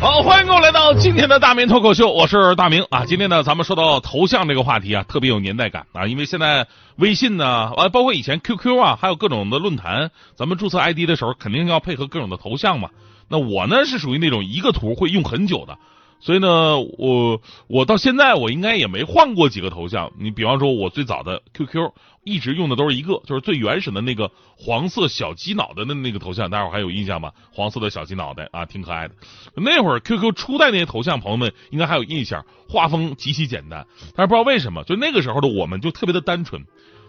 好，欢迎各位来到今天的大明脱口秀，我是大明啊。今天呢，咱们说到头像这个话题啊，特别有年代感啊，因为现在微信呢，啊，包括以前 QQ 啊，还有各种的论坛，咱们注册 ID 的时候，肯定要配合各种的头像嘛。那我呢，是属于那种一个图会用很久的。所以呢，我我到现在我应该也没换过几个头像。你比方说，我最早的 QQ 一直用的都是一个，就是最原始的那个黄色小鸡脑袋的那个头像，大家伙还有印象吗？黄色的小鸡脑袋啊，挺可爱的。那会儿 QQ 初代那些头像，朋友们应该还有印象，画风极其简单。但是不知道为什么，就那个时候的我们就特别的单纯，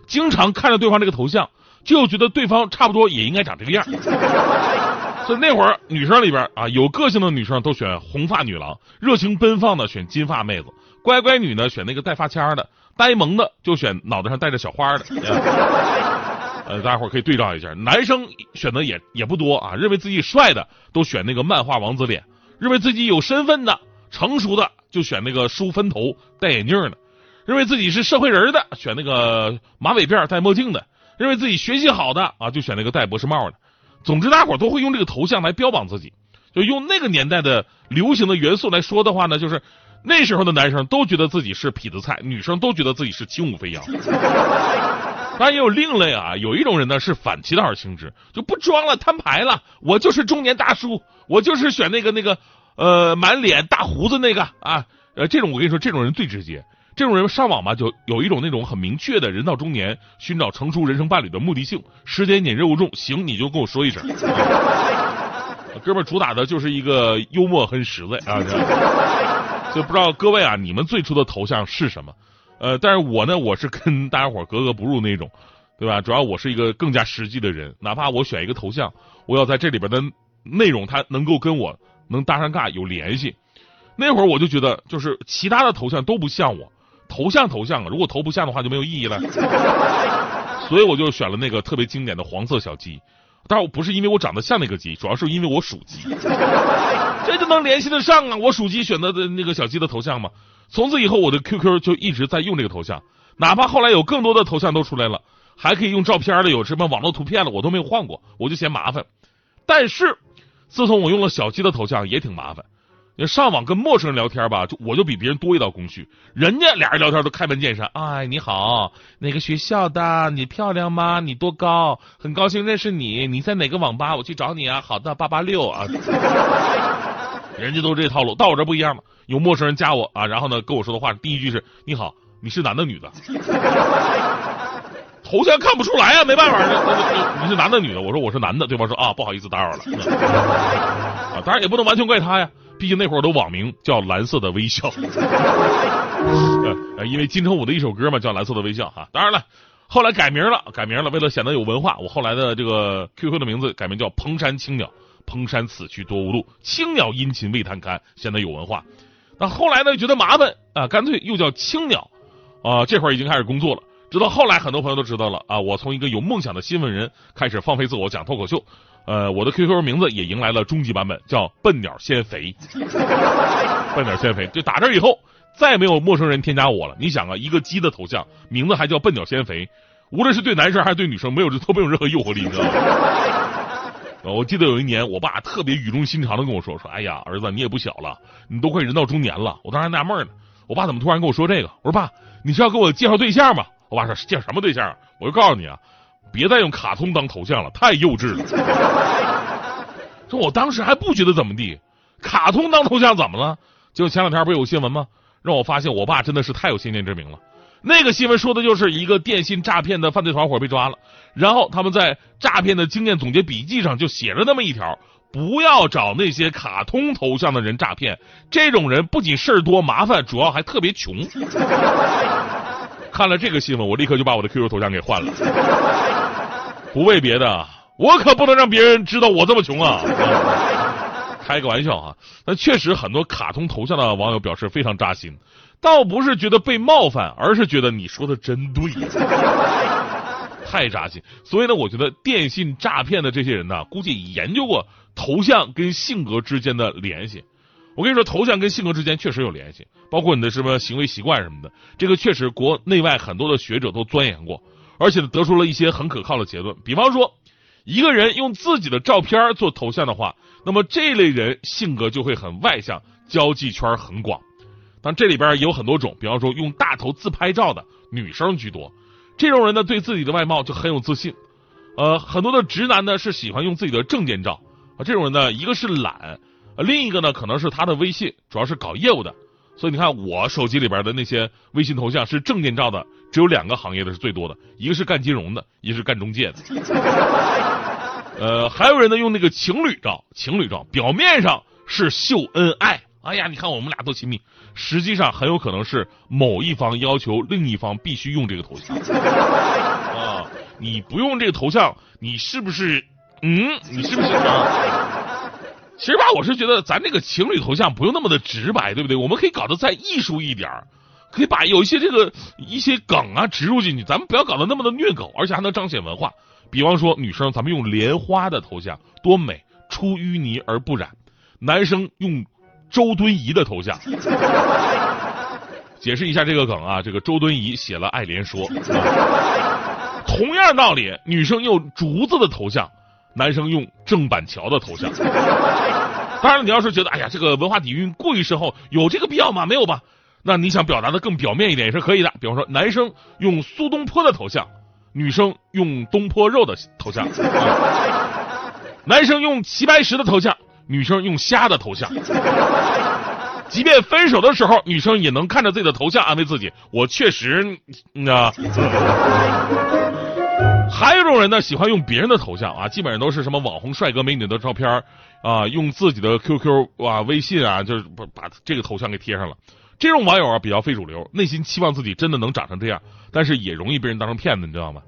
经常看着对方这个头像，就觉得对方差不多也应该长这个样。就那会儿，女生里边啊，有个性的女生都选红发女郎，热情奔放的选金发妹子，乖乖女呢选那个带发签的，呆萌的就选脑袋上戴着小花的。呃，大家伙可以对照一下，男生选的也也不多啊，认为自己帅的都选那个漫画王子脸，认为自己有身份的、成熟的就选那个梳分头、戴眼镜的，认为自己是社会人的选那个马尾辫、戴墨镜的，认为自己学习好的啊就选那个戴博士帽的。总之，大伙都会用这个头像来标榜自己，就用那个年代的流行的元素来说的话呢，就是那时候的男生都觉得自己是痞子菜，女生都觉得自己是轻舞飞扬。当然也有另类啊，有一种人呢是反其道而行之，就不装了，摊牌了，我就是中年大叔，我就是选那个那个呃满脸大胡子那个啊，呃这种我跟你说，这种人最直接。这种人上网吧，就有一种那种很明确的人到中年寻找成熟人生伴侣的目的性，时间紧任务重，行你就跟我说一声。哥们主打的就是一个幽默很实在啊，就不知道各位啊，你们最初的头像是什么？呃，但是我呢，我是跟大家伙格格不入那种，对吧？主要我是一个更加实际的人，哪怕我选一个头像，我要在这里边的内容，它能够跟我能搭上尬有联系。那会儿我就觉得，就是其他的头像都不像我。头像头像啊，如果头不像的话就没有意义了，所以我就选了那个特别经典的黄色小鸡。当然我不是因为我长得像那个鸡，主要是因为我属鸡，这就能联系得上啊！我属鸡选择的那个小鸡的头像嘛。从此以后，我的 QQ 就一直在用这个头像，哪怕后来有更多的头像都出来了，还可以用照片的，有什么网络图片了，我都没有换过，我就嫌麻烦。但是自从我用了小鸡的头像，也挺麻烦。你上网跟陌生人聊天吧，就我就比别人多一道工序。人家俩人聊天都开门见山，哎，你好，哪个学校的？你漂亮吗？你多高？很高兴认识你。你在哪个网吧？我去找你啊。好的，八八六啊。人家都这套路，到我这不一样了。有陌生人加我啊，然后呢跟我说的话，第一句是你好，你是男的女的？头像看不出来啊，没办法，你是男的女的？我说我是男的，对方说啊，不好意思打扰了。啊，当然也不能完全怪他呀。毕竟那会儿的网名叫蓝色的微笑，呃，因为金城武的一首歌嘛，叫蓝色的微笑哈。当然了，后来改名了，改名了，为了显得有文化，我后来的这个 QQ 的名字改名叫蓬山青鸟。蓬山此去多无路，青鸟殷勤为探看，显得有文化。那后来呢，觉得麻烦啊，干脆又叫青鸟啊。这会儿已经开始工作了，直到后来很多朋友都知道了啊，我从一个有梦想的新闻人开始放飞自我讲脱口秀。呃，我的 QQ 名字也迎来了终极版本，叫笨鸟先肥。笨鸟先肥，就打这以后，再也没有陌生人添加我了。你想啊，一个鸡的头像，名字还叫笨鸟先肥，无论是对男生还是对女生，没有都没有任何诱惑力，你知道吗？我记得有一年，我爸特别语重心长的跟我说：“说，哎呀，儿子，你也不小了，你都快人到中年了。”我当时纳闷呢，我爸怎么突然跟我说这个？我说：“爸，你是要给我介绍对象吗？”我爸说：“介绍什么对象？”我就告诉你啊。别再用卡通当头像了，太幼稚了。说我当时还不觉得怎么地，卡通当头像怎么了？就前两天不是有新闻吗？让我发现我爸真的是太有先见之明了。那个新闻说的就是一个电信诈骗的犯罪团伙被抓了，然后他们在诈骗的经验总结笔记上就写着那么一条：不要找那些卡通头像的人诈骗，这种人不仅事儿多麻烦，主要还特别穷。看了这个新闻，我立刻就把我的 QQ 头像给换了。不为别的，我可不能让别人知道我这么穷啊！开个玩笑啊，但确实很多卡通头像的网友表示非常扎心，倒不是觉得被冒犯，而是觉得你说的真对。太扎心。所以呢，我觉得电信诈骗的这些人呢，估计研究过头像跟性格之间的联系。我跟你说，头像跟性格之间确实有联系，包括你的什么行为习惯什么的，这个确实国内外很多的学者都钻研过，而且，得出了一些很可靠的结论。比方说，一个人用自己的照片做头像的话，那么这类人性格就会很外向，交际圈很广。但这里边也有很多种，比方说用大头自拍照的女生居多，这种人呢对自己的外貌就很有自信。呃，很多的直男呢是喜欢用自己的证件照啊，这种人呢一个是懒。另一个呢，可能是他的微信主要是搞业务的，所以你看我手机里边的那些微信头像是证件照的，只有两个行业的是最多的，一个是干金融的，一个是干中介的。呃，还有人呢用那个情侣照，情侣照表面上是秀恩爱，哎呀，你看我们俩多亲密，实际上很有可能是某一方要求另一方必须用这个头像 啊，你不用这个头像，你是不是？嗯，你是不是？其实吧，我是觉得咱这个情侣头像不用那么的直白，对不对？我们可以搞得再艺术一点儿可以把有一些这个一些梗啊植入进去，咱们不要搞得那么的虐狗，而且还能彰显文化。比方说，女生咱们用莲花的头像多美，出淤泥而不染；男生用周敦颐的头像。解释一下这个梗啊，这个周敦颐写了《爱莲说》。同样道理，女生用竹子的头像。男生用郑板桥的头像，当然你要是觉得哎呀这个文化底蕴过于深厚，有这个必要吗？没有吧？那你想表达的更表面一点也是可以的。比方说，男生用苏东坡的头像，女生用东坡肉的头像，男生用齐白石的头像，女生用虾的头像。即便分手的时候，女生也能看着自己的头像安慰自己：我确实，啊。还有一种人呢，喜欢用别人的头像啊，基本上都是什么网红帅哥美女的照片啊，用自己的 QQ 啊、微信啊，就是把把这个头像给贴上了。这种网友啊比较非主流，内心期望自己真的能长成这样，但是也容易被人当成骗子，你知道吗？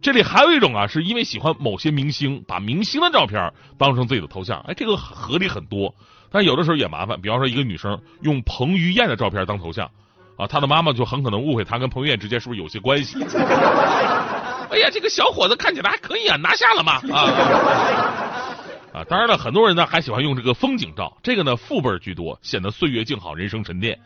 这里还有一种啊，是因为喜欢某些明星，把明星的照片当成自己的头像，哎，这个合理很多，但有的时候也麻烦。比方说，一个女生用彭于晏的照片当头像，啊，她的妈妈就很可能误会她跟彭于晏之间是不是有些关系。哎呀，这个小伙子看起来还可以啊，拿下了嘛？啊 啊！当然了，很多人呢还喜欢用这个风景照，这个呢父辈居多，显得岁月静好，人生沉淀。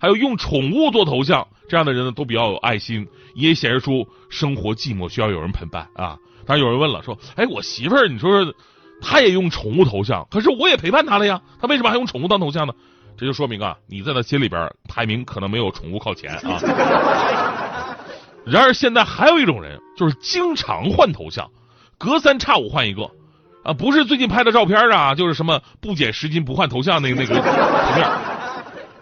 还有用宠物做头像，这样的人呢都比较有爱心，也显示出生活寂寞需要有人陪伴啊。当然有人问了，说：“哎，我媳妇儿，你说她也用宠物头像，可是我也陪伴她了呀，她为什么还用宠物当头像呢？”这就说明啊，你在她心里边排名可能没有宠物靠前啊。然而现在还有一种人，就是经常换头像，隔三差五换一个，啊，不是最近拍的照片啊，就是什么不减十斤不换头像那个那个图片。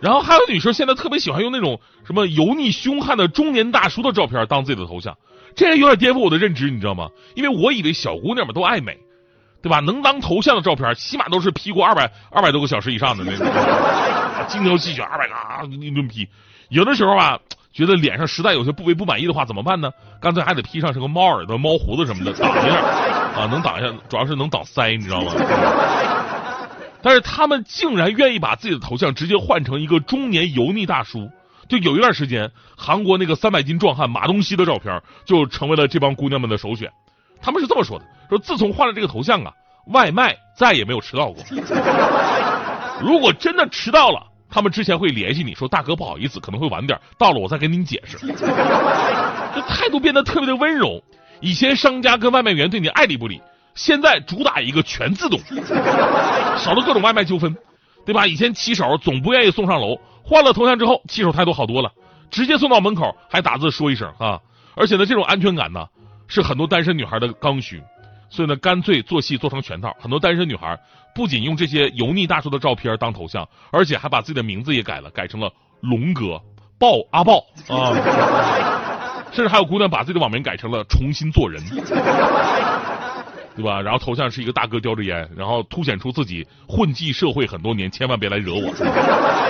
然后还有女生现在特别喜欢用那种什么油腻凶悍的中年大叔的照片当自己的头像，这有点颠覆我的认知，你知道吗？因为我以为小姑娘们都爱美，对吧？能当头像的照片，起码都是 P 过二百二百多个小时以上的那种，精挑细选二百个啊一顿 P，有的时候啊。觉得脸上实在有些部位不满意的话怎么办呢？干脆还得披上什么猫耳朵、猫胡子什么的挡一下啊，能挡一下，主要是能挡腮，你知道吗？但是他们竟然愿意把自己的头像直接换成一个中年油腻大叔。就有一段时间，韩国那个三百斤壮汉马东锡的照片就成为了这帮姑娘们的首选。他们是这么说的：说自从换了这个头像啊，外卖再也没有迟到过。如果真的迟到了。他们之前会联系你说大哥不好意思可能会晚点到了我再跟您解释，这态度变得特别的温柔。以前商家跟外卖员对你爱理不理，现在主打一个全自动，少了各种外卖纠纷，对吧？以前骑手总不愿意送上楼，换了头像之后，骑手态度好多了，直接送到门口还打字说一声啊。而且呢，这种安全感呢，是很多单身女孩的刚需。所以呢，干脆做戏做成全套。很多单身女孩不仅用这些油腻大叔的照片当头像，而且还把自己的名字也改了，改成了龙哥、豹阿豹啊。甚至还有姑娘把自己的网名改成了重新做人，对吧？然后头像是一个大哥叼着烟，然后凸显出自己混迹社会很多年，千万别来惹我。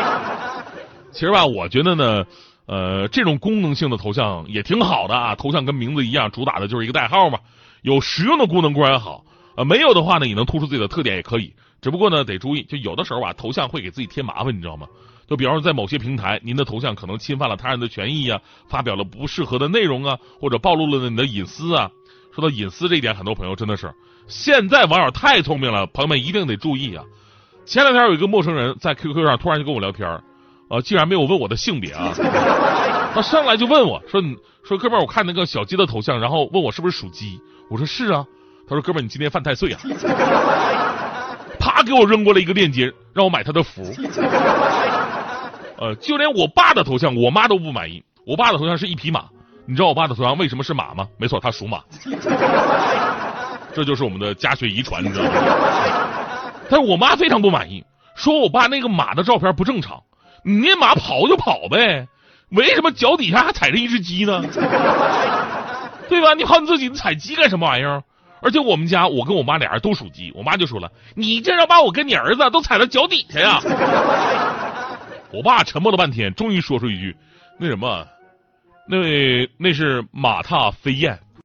其实吧，我觉得呢，呃，这种功能性的头像也挺好的啊。头像跟名字一样，主打的就是一个代号嘛。有实用的功能固然好，呃，没有的话呢，也能突出自己的特点也可以。只不过呢，得注意，就有的时候吧，头像会给自己添麻烦，你知道吗？就比方说，在某些平台，您的头像可能侵犯了他人的权益啊，发表了不适合的内容啊，或者暴露了你的隐私啊。说到隐私这一点，很多朋友真的是现在网友太聪明了，朋友们一定得注意啊！前两天有一个陌生人在 QQ 上突然就跟我聊天儿，啊，竟然没有问我的性别啊，他上来就问我说：“你说哥们儿，我看那个小鸡的头像，然后问我是不是属鸡？”我说：“是啊。”他说：“哥们儿，你今天犯太岁啊！” 啪，给我扔过来一个链接，让我买他的符。呃，就连我爸的头像，我妈都不满意。我爸的头像是一匹马，你知道我爸的头像为什么是马吗？没错，他属马。这就是我们的家学遗传，你知道吗？但是我妈非常不满意，说我爸那个马的照片不正常。你那马跑就跑呗，为什么脚底下还踩着一只鸡呢？对吧？你跑你自己踩鸡干什么玩意儿？而且我们家我跟我妈俩人都属鸡，我妈就说了：“你这要把我跟你儿子都踩到脚底下呀！”我爸沉默了半天，终于说出一句：“那什么，那那是马踏飞燕。”